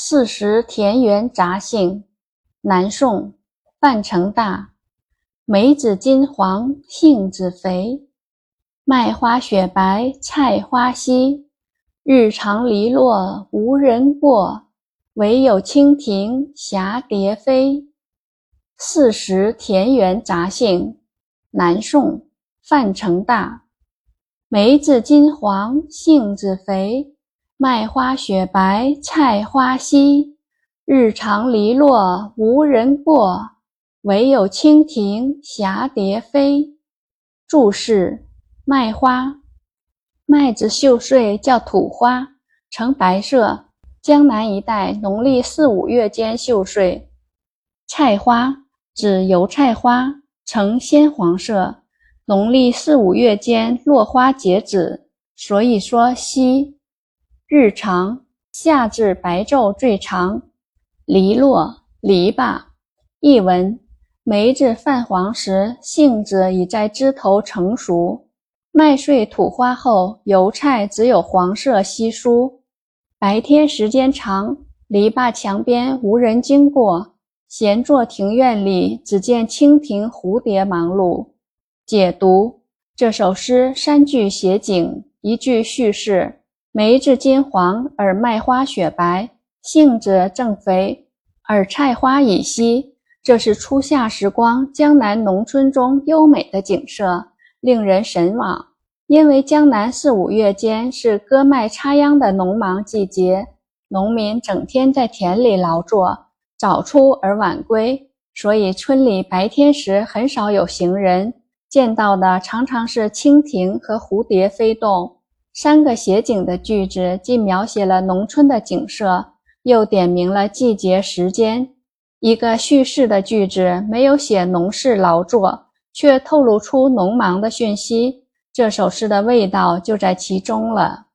四时田园杂兴，南宋，范成大。梅子金黄，杏子肥，麦花雪白，菜花稀。日长篱落无人过，惟有蜻蜓蛱蝶飞。四时田园杂兴，南宋，范成大。梅子金黄，杏子肥。麦花雪白，菜花稀。日长篱落无人过，惟有蜻蜓蛱蝶飞。注释：麦花，麦子秀穗叫土花，呈白色，江南一带农历四五月间秀穗。菜花指油菜花，呈鲜黄色，农历四五月间落花结籽，所以说稀。日长，夏至白昼最长。篱落，篱笆。译文：梅子泛黄时，杏子已在枝头成熟；麦穗吐花后，油菜只有黄色稀疏。白天时间长，篱笆墙边无人经过，闲坐庭院里，只见蜻蜓蝴蝶忙碌。解读：这首诗三句写景，一句叙事。梅子金黄而麦花雪白，杏子正肥而菜花已稀。这是初夏时光江南农村中优美的景色，令人神往。因为江南四五月间是割麦插秧的农忙季节，农民整天在田里劳作，早出而晚归，所以村里白天时很少有行人，见到的常常是蜻蜓和蝴蝶飞动。三个写景的句子既描写了农村的景色，又点明了季节时间。一个叙事的句子没有写农事劳作，却透露出农忙的讯息，这首诗的味道就在其中了。